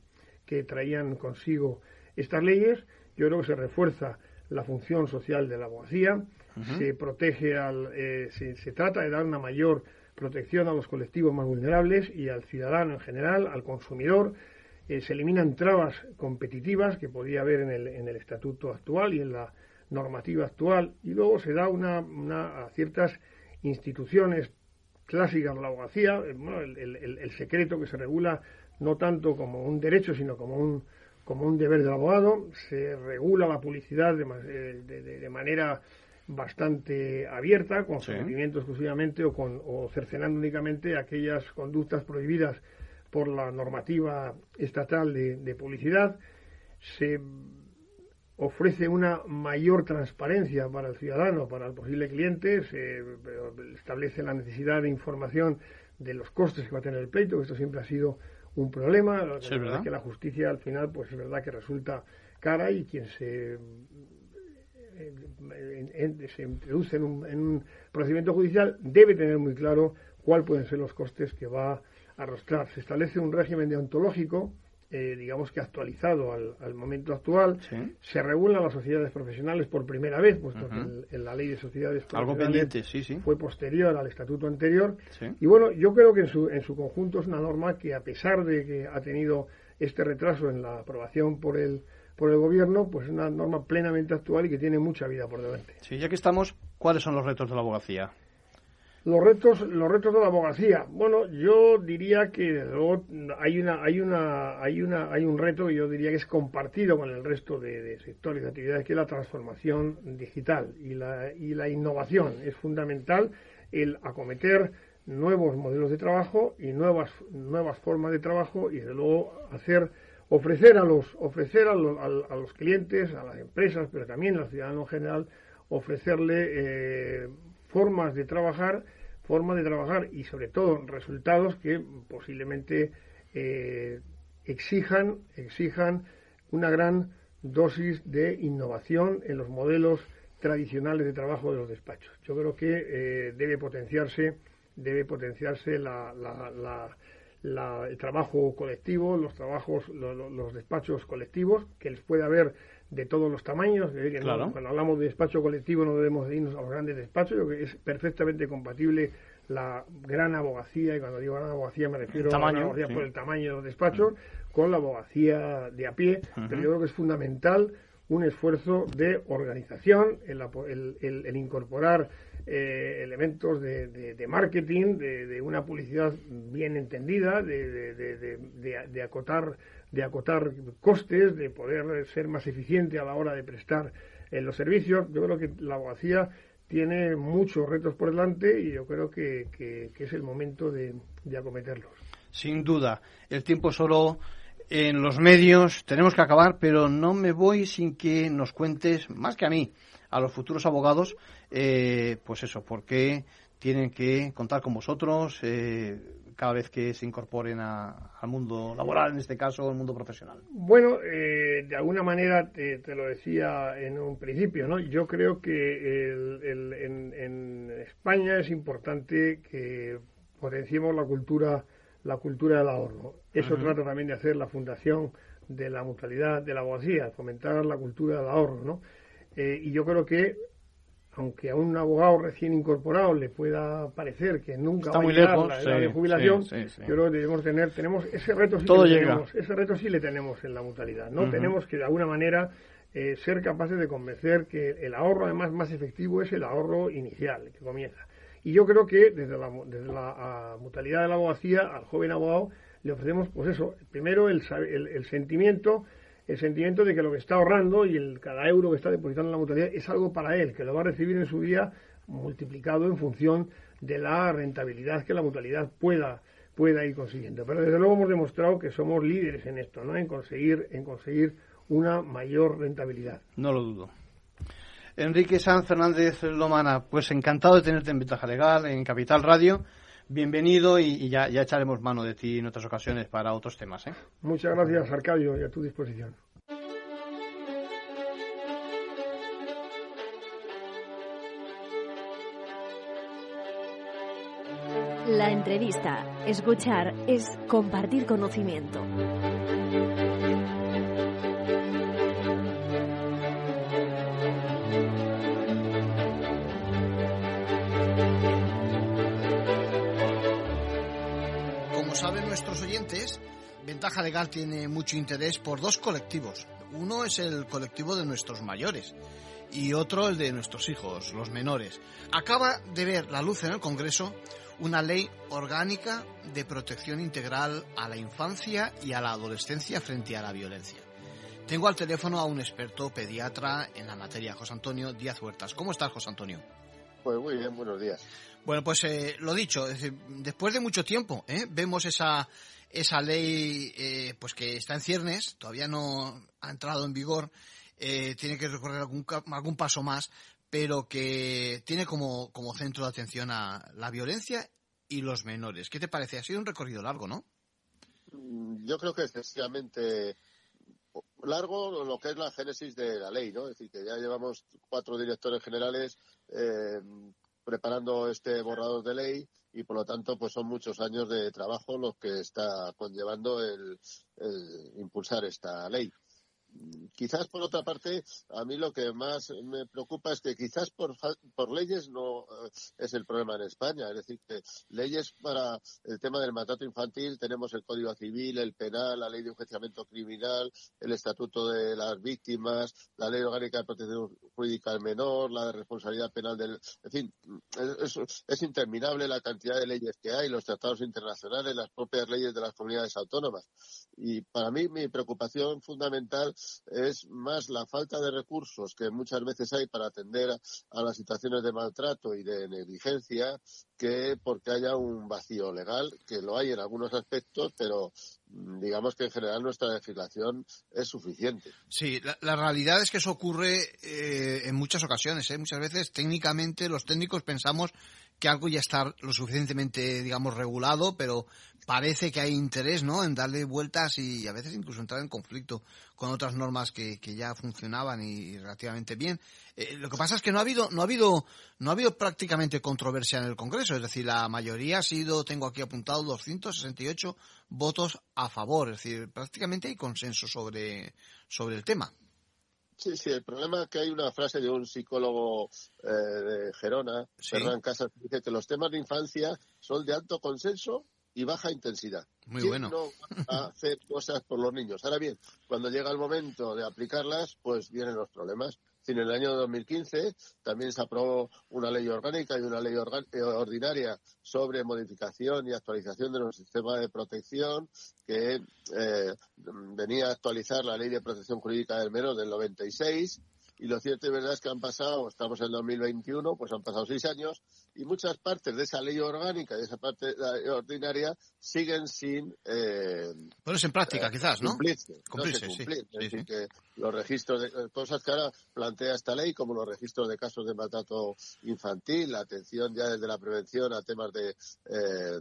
que traían consigo estas leyes. Yo creo que se refuerza la función social de la abogacía, se protege al, eh, se, trata de dar una mayor protección a los colectivos más vulnerables y al ciudadano en general, al consumidor. Eh, se eliminan trabas competitivas que podía haber en el, en el estatuto actual y en la normativa actual y luego se da una, una a ciertas instituciones clásicas de la abogacía, eh, el, secreto que se regula no tanto como un derecho, sino como un, como un deber del abogado, se regula la publicidad de, de, manera bastante abierta, con sí. exclusivamente o, con, o cercenando únicamente aquellas conductas prohibidas por la normativa estatal de publicidad, se ofrece una mayor transparencia para el ciudadano, para el posible cliente, se establece la necesidad de información de los costes que va a tener el pleito, que esto siempre ha sido un problema, sí, la verdad que la justicia al final pues es verdad que resulta cara y quien se, se introduce en un, en un procedimiento judicial debe tener muy claro cuáles pueden ser los costes que va a arrastrar. Se establece un régimen deontológico eh, digamos que actualizado al, momento actual. Se regulan las sociedades profesionales por primera vez, puesto que en la ley de sociedades Algo pendiente, sí, sí. fue posterior al estatuto anterior. Y bueno, yo creo que en su, en su conjunto es una norma que, a pesar de que ha tenido este retraso en la aprobación por el por el gobierno, pues es una norma plenamente actual y que tiene mucha vida por delante. Sí, ya que estamos, ¿cuáles son los retos de la abogacía? Los retos, los retos de la abogacía. Bueno, yo diría que hay una, hay una, hay una, hay un reto yo diría que es compartido con el resto de, sectores de actividades, que es la transformación digital y la, y la innovación. Es fundamental el acometer nuevos modelos de trabajo y nuevas, nuevas formas de trabajo y desde luego hacer ofrecer a los ofrecer a los, a, los clientes, a las empresas, pero también al ciudadano en general, ofrecerle eh, formas de trabajar forma de trabajar y sobre todo resultados que posiblemente eh, exijan, exijan una gran dosis de innovación en los modelos tradicionales de trabajo de los despachos. Yo creo que eh, debe potenciarse, debe potenciarse el trabajo colectivo, los trabajos, los despachos colectivos, que les puede haber de todos los tamaños. cuando hablamos de despacho colectivo no debemos irnos a los grandes despachos, yo que es perfectamente compatible la gran abogacía, y cuando digo gran abogacía me refiero a la abogacía por el tamaño de los despachos, con la abogacía de a pie, pero yo creo que es fundamental un esfuerzo de organización, el, el, incorporar eh, elementos de, marketing, de, una publicidad bien entendida, de, acotar de acotar costes, de poder ser más eficiente a la hora de prestar eh, los servicios. Yo creo que la abogacía tiene muchos retos por delante y yo creo que, es el momento de, de, acometerlos. Sin duda, el tiempo solo en los medios tenemos que acabar, pero no me voy sin que nos cuentes, más que a mí, a los futuros abogados, eh, pues eso, por qué tienen que contar con vosotros, eh, cada vez que se incorporen al mundo laboral, en este caso, al mundo profesional? Bueno, eh, de alguna manera te, lo decía en un principio, ¿no? Yo creo que en, España es importante que potenciemos la cultura, la cultura del ahorro. Eso trata también de hacer la fundación de la mutualidad de la abogacía, fomentar la cultura del ahorro, ¿no? Eh, y yo creo que aunque a un abogado recién incorporado le pueda parecer que nunca va a llegar la edad de jubilación, yo creo que debemos tener, tenemos ese reto sí Todo tenemos, ese reto sí le tenemos en la mutualidad, ¿no? Tenemos que de alguna manera eh, ser capaces de convencer que el ahorro además más efectivo es el ahorro inicial, que comienza. Y yo creo que desde la, desde la mutualidad de la abogacía al joven abogado le ofrecemos, pues eso, primero el, el, sentimiento el sentimiento de que lo que está ahorrando y el cada euro que está depositando en la mutualidad es algo para él, que lo va a recibir en su día multiplicado en función de la rentabilidad que la mutualidad pueda pueda ir consiguiendo. Pero desde luego hemos demostrado que somos líderes en esto, ¿no? En conseguir en conseguir una mayor rentabilidad. No lo dudo. Enrique San Fernández Lomana, pues encantado de tenerte en Ventaja Legal, en Capital Radio. Bienvenido y, ya, ya, echaremos mano de ti en otras ocasiones para otros temas. ¿eh? Muchas gracias, Arcadio, y a tu disposición. La entrevista, escuchar, es compartir conocimiento. Ventaja Legal tiene mucho interés por dos colectivos. Uno es el colectivo de nuestros mayores y otro el de nuestros hijos, los menores. Acaba de ver la luz en el Congreso una ley orgánica de protección integral a la infancia y a la adolescencia frente a la violencia. Tengo al teléfono a un experto pediatra en la materia, José Antonio Díaz Huertas. ¿Cómo estás, José Antonio? Pues muy bien, buenos días. Bueno, pues eh, lo dicho, después de mucho tiempo, ¿eh? vemos esa, esa ley eh, pues que está en ciernes, todavía no ha entrado en vigor, tiene que recorrer algún, algún paso más, pero que tiene como, como centro de atención a la violencia y los menores. ¿Qué te parece? Ha sido un recorrido largo, ¿no? Mm, yo creo que excesivamente largo lo que es la génesis de la ley, ¿no? Es decir, que ya llevamos cuatro directores generales eh, preparando este borrador de ley y por lo tanto pues son muchos años de trabajo los que está conllevando el impulsar esta ley. Quizás por otra parte, a mí lo que más me preocupa es que quizás por, por leyes no eh, es el problema en España. Es decir, que leyes para el tema del maltrato infantil tenemos el Código Civil, el Penal, la Ley de Enjuiciamiento Criminal, el Estatuto de las Víctimas, la Ley Orgánica de Protección Jurídica al Menor, la de Responsabilidad Penal del. En fin, es, es interminable la cantidad de leyes que hay, los tratados internacionales, las propias leyes de las comunidades autónomas. Y para mí mi preocupación fundamental es más la falta de recursos que muchas veces hay para atender a, las situaciones de maltrato y de negligencia que porque haya un vacío legal, que lo hay en algunos aspectos, pero mm, digamos que en general nuestra legislación es suficiente. Sí, la, realidad es que eso ocurre eh, en muchas ocasiones. ¿eh? Muchas veces técnicamente los técnicos pensamos que algo ya está lo suficientemente, digamos, regulado, pero parece que hay interés, ¿no?, en darle vueltas y a veces incluso entrar en conflicto con otras normas que, que ya funcionaban y, relativamente bien. Eh, lo que pasa es que no ha habido, no ha habido, no ha habido prácticamente controversia en el Congreso, es decir, la mayoría ha sido, tengo aquí apuntado, 268 votos a favor, es decir, prácticamente hay consenso sobre, sobre el tema. Sí, sí, el problema es que hay una frase de un psicólogo eh, de Gerona, Fernán Casas, que dice que los temas de infancia son de alto consenso y baja intensidad. Muy bueno. no hacer cosas por los niños? Ahora bien, cuando llega el momento de aplicarlas, pues vienen los problemas en el año 2015 también se aprobó una ley orgánica y una ley eh, ordinaria sobre modificación y actualización de nuestro sistema de protección que eh, venía a actualizar la ley de protección jurídica del menor del 96 y lo cierto y verdad es que han pasado, estamos en 2021, pues han pasado seis años y muchas partes de esa ley orgánica de esa parte ordinaria siguen sin eh, ponerse en práctica, quizás, ¿no? Cumplirse, cumplirse, cumplir. es decir, que los registros de eh, cosas que ahora plantea esta ley, como los registros de casos de maltrato infantil, la atención ya desde la prevención a temas de eh,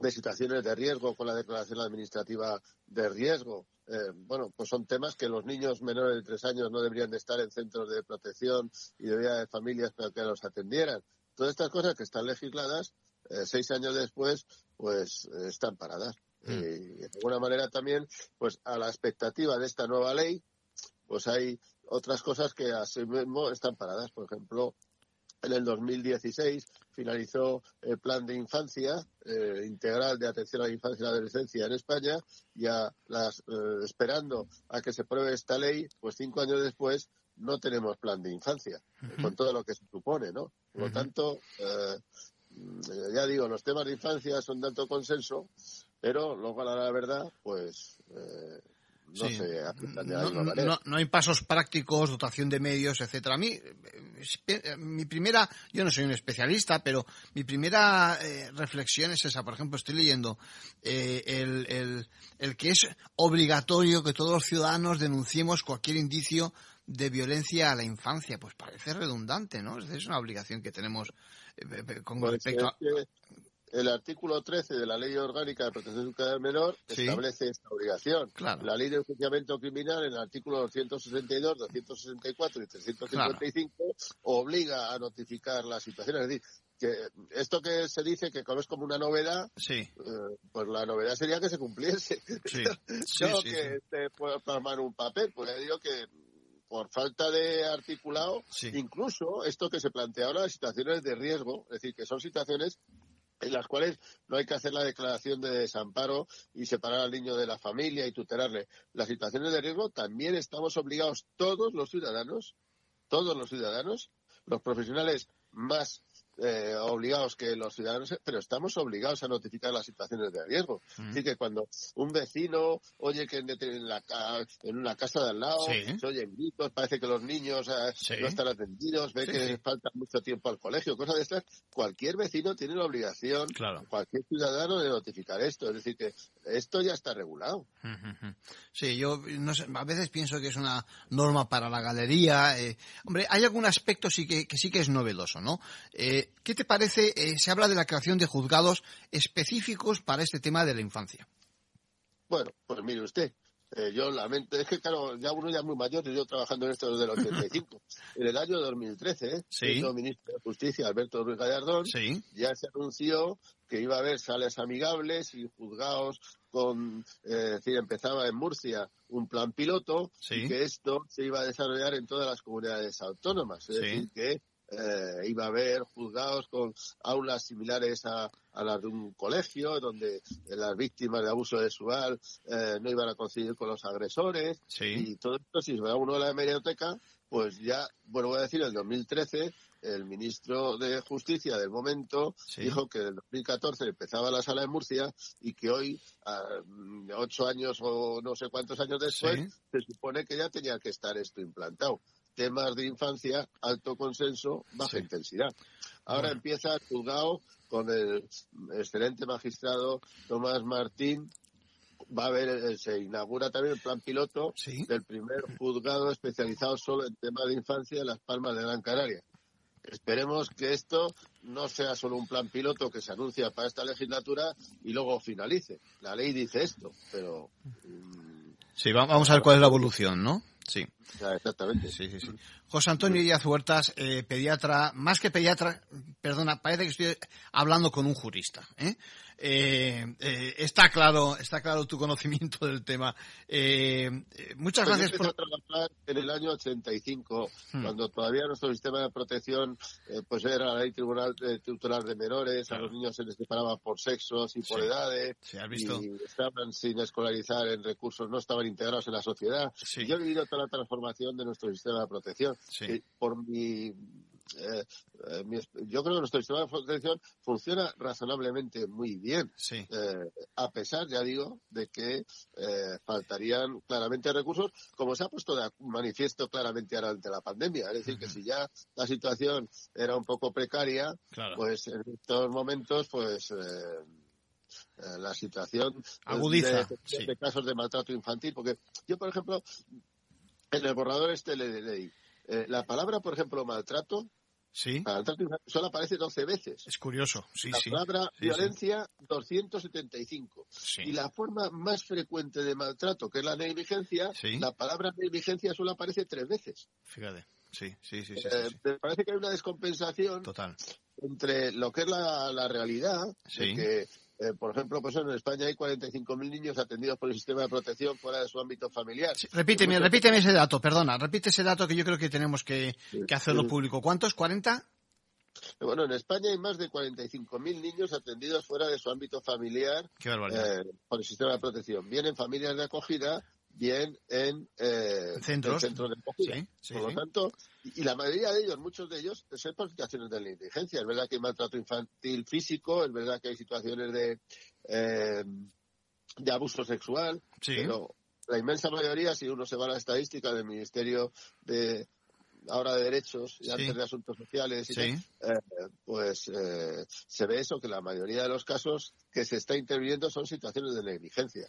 de situaciones de riesgo con la declaración administrativa de riesgo. Eh, bueno, pues son temas que los niños menores de tres años no deberían de estar en centros de protección y debería de familias para que los atendieran. Todas estas cosas que están legisladas, eh, seis años después, pues eh, están paradas. Mm. Y de alguna manera también, pues a la expectativa de esta nueva ley, pues hay otras cosas que así mismo están paradas. Por ejemplo, En el 2016 finalizó el plan de infancia eh, integral de atención a la infancia y la adolescencia en España, ya las, eh, esperando a que se pruebe esta ley, pues cinco años después no tenemos plan de infancia, con todo lo que se supone, ¿no? Por lo tanto, eh, ya digo, los temas de infancia son de alto consenso, pero luego a la verdad, pues no se aplican de la no, misma no- manera. no- no hay pasos prácticos, dotación de medios, etcétera. A mí, eh, mi primera, yo no soy un especialista, pero mi primera eh, reflexión es esa. Por ejemplo, estoy leyendo eh, el, el- el que es obligatorio que todos los ciudadanos denunciemos cualquier indicio de violencia a la infancia. Pues parece redundante, ¿no? Es una obligación que tenemos con Pues respecto a... el artículo 13 de la Ley Orgánica de Protección del Menor Sí. establece esta obligación. Claro. La Ley de Enjuiciamiento Criminal, en el artículo 262, 264 y 355, obliga a notificar la situación. Es decir, que esto que se dice que es como una novedad, Sí. eh, pues la novedad sería que se cumpliese. Sí, [LAUGHS] no que te pueda plasmar un papel. Pues ya digo que por falta de articulado, Sí. incluso esto que se plantea ahora, situaciones de riesgo, es decir, que son situaciones en las cuales no hay que hacer la declaración de desamparo y separar al niño de la familia y tutelarle. Las situaciones de riesgo también estamos obligados todos los ciudadanos, todos los ciudadanos, los profesionales más eh, obligados que los ciudadanos, pero estamos obligados a notificar las situaciones de riesgo. Mm. Es decir, que cuando un vecino oye que en, la en una casa de al lado Sí. se oyen gritos, parece que los niños eh, Sí. no están atendidos, ve Sí, que falta mucho tiempo al colegio, cosas de estas, cualquier vecino tiene la obligación, Claro. cualquier ciudadano de notificar esto. Es decir, que esto ya está regulado. Sí, yo no sé, a veces pienso que es una norma para la galería. eh. Hombre, hay algún aspecto sí que, que sí que es novedoso, ¿no? Eh, ¿Qué te parece? eh, se habla de la creación de juzgados específicos para este tema de la infancia. Bueno, pues mire usted, eh, yo lamento, es que claro, ya uno ya muy mayor, yo trabajando en esto desde el 85. [LAUGHS] en el año 2013, ¿eh? Sí. siendo ministro de Justicia Alberto Ruiz Gallardón, Sí. ya se anunció que iba a haber sales amigables y juzgados con, eh, es decir, empezaba en Murcia un plan piloto Sí. y que esto se iba a desarrollar en todas las comunidades autónomas. Es Sí. decir, que eh, iba a haber juzgados con aulas similares a, a las de un colegio, donde eh, las víctimas de abuso sexual eh, no iban a coincidir con los agresores. Sí. Y todo esto, si se va uno a la hemeroteca, pues ya, bueno, voy a decir, en el 2013, el ministro de Justicia del momento Sí. dijo que en el 2014 empezaba la sala en Murcia y que hoy, a, ocho años o no sé cuántos años después, Sí. se supone que ya tenía que estar esto implantado. Temas de infancia, alto consenso, baja Sí. intensidad. Ahora Bueno. empieza el juzgado con el excelente magistrado Tomás Martín. Va a haber, eh, se inaugura también el plan piloto Sí. del primer juzgado especializado solo en temas de infancia en Las Palmas de Gran Canaria. Esperemos que esto no sea solo un plan piloto que se anuncia para esta legislatura y luego finalice. La ley dice esto, pero mm, Sí, va- vamos a ver cuál es la evolución, ¿no? Sí. Ya, exactamente. Sí, sí, sí. José Antonio Díaz Huertas, eh, pediatra, más que pediatra, perdona, parece que estoy hablando con un jurista. ¿eh? Eh, eh, está claro, está claro tu conocimiento del tema. Eh, eh, muchas Pues yo gracias empecé por. a trabajar en el año 85, Hmm. cuando todavía nuestro sistema de protección pues era la ley tribunal tutelar de menores, Claro. a los niños se les separaba por sexos y por Sí. edades, Sí, has visto. y estaban sin escolarizar en recursos, no estaban integrados en la sociedad. Sí. Yo he vivido toda la transformación de nuestro sistema de protección. Sí. Por mi, eh, eh, mi yo creo que nuestro sistema de protección funciona razonablemente muy bien. Sí. Eh, a pesar, ya digo, de que faltarían claramente recursos, como se ha puesto de manifiesto claramente ahora ante la pandemia. Es decir, que si ya la situación era un poco precaria, Claro. pues en estos momentos, pues la situación Agudiza, de, sí. de casos de maltrato infantil, porque yo, por ejemplo, en el borrador este le leí eh, la palabra, por ejemplo, maltrato, Sí. maltrato solo aparece 12 veces. Es curioso. Sí, la sí. palabra Sí, sí. violencia, 275. Sí. Y la forma más frecuente de maltrato, que es la negligencia, Sí. la palabra negligencia solo aparece tres veces. Fíjate. Sí, sí, sí, sí, sí, Eh, sí. Me parece que hay una descompensación Total. entre lo que es la, la realidad, Sí. de que, eh, por ejemplo, pues en España hay 45.000 niños atendidos por el sistema de protección fuera de su ámbito familiar. Repíteme, Muchos- repíteme ese dato, perdona, repite ese dato que yo creo que tenemos que, Sí, que hacerlo sí. público. ¿Cuántos? ¿40? Bueno, en España hay más de 45.000 niños atendidos fuera de su ámbito familiar eh, por el sistema de protección, bien en familias de acogida, bien en eh, centros. de por lo tanto, y, la mayoría de ellos, muchos de ellos, es por situaciones de negligencia. Es verdad que hay maltrato infantil físico, es verdad que hay situaciones de, eh, de abuso sexual, pero la inmensa mayoría, si uno se va a la estadística del Ministerio de ahora de derechos y antes de asuntos sociales, y eh, pues eh, se ve eso, que la mayoría de los casos que se está interviniendo son situaciones de negligencia.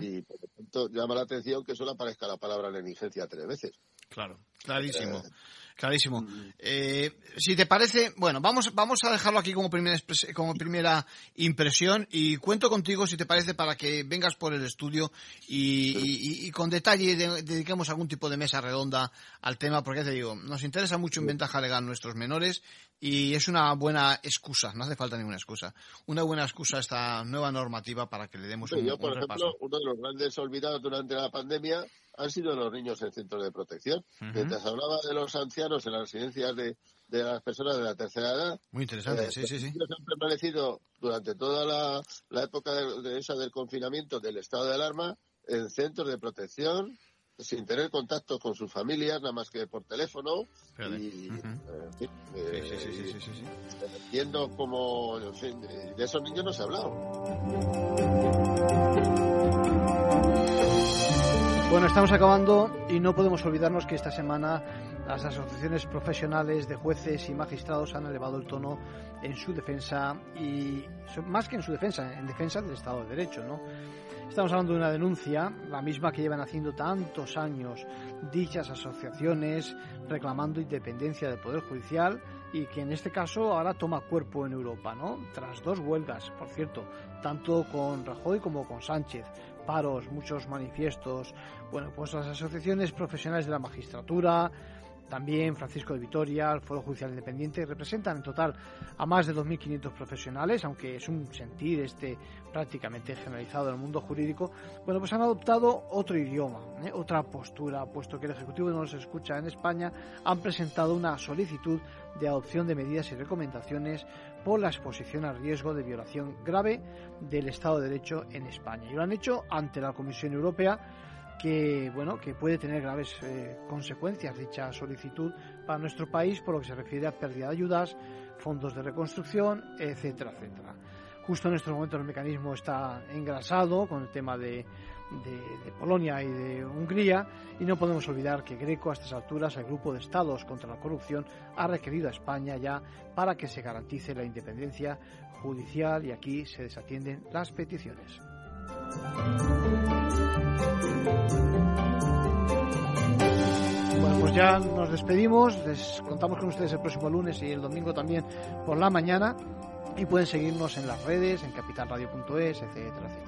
Y por lo tanto llama la atención que solo aparezca la palabra negligencia tres veces. Claro, clarísimo. Eh, Clarísimo. Eh, si te parece, bueno, vamos, vamos a dejarlo aquí como primera, como primera impresión y cuento contigo, si te parece, para que vengas por el estudio y, con detalle dediquemos algún tipo de mesa redonda al tema, porque te digo, nos interesa mucho en ventaja legal nuestros menores y es una buena excusa, no hace falta ninguna excusa, una buena excusa esta nueva normativa para que le demos un, yo, por ejemplo, uno de los grandes olvidados durante la pandemia han sido los niños en centros de protección. Mientras hablaba de los ancianos en las residencias de, las personas de la tercera edad. Muy interesante, eh, sí, sí, sí. han permanecido durante toda la, época de, esa del confinamiento, del estado de alarma, en centros de protección, sin tener contacto con sus familias, nada más que por teléfono. Y, viendo cómo, de esos niños no se ha hablado. Bueno, estamos acabando y no podemos olvidarnos que esta semana las asociaciones profesionales de jueces y magistrados han elevado el tono en su defensa y más que en su defensa, en defensa del Estado de Derecho, ¿no? Estamos hablando de una denuncia, la misma que llevan haciendo tantos años dichas asociaciones reclamando independencia del Poder Judicial y que en este caso ahora toma cuerpo en Europa, ¿no? Tras dos huelgas, por cierto, tanto con Rajoy como con Sánchez, paros, muchos manifiestos, bueno, pues las asociaciones profesionales de la magistratura, también Francisco de Vitoria, el Foro Judicial Independiente, representan en total a más de 2.500 profesionales, aunque es un sentir este prácticamente generalizado en el mundo jurídico. Bueno, pues han adoptado otro idioma, ¿eh? otra postura, puesto que el Ejecutivo no los escucha en España, han presentado una solicitud de adopción de medidas y recomendaciones por la exposición al riesgo de violación grave del Estado de Derecho en España. Y lo han hecho ante la Comisión Europea que bueno que puede tener graves eh, consecuencias dicha solicitud para nuestro país por lo que se refiere a pérdida de ayudas, fondos de reconstrucción, etcétera, etcétera. Justo en estos momentos el mecanismo está engrasado con el tema de, de, Polonia y de Hungría y no podemos olvidar que Greco a estas alturas, el grupo de estados contra la corrupción, ha requerido a España ya para que se garantice la independencia judicial y aquí se desatienden las peticiones. Bueno, pues ya nos despedimos, les contamos con ustedes el próximo lunes y el domingo también por la mañana y pueden seguirnos en las redes, en capitalradio.es, etcétera, etcétera.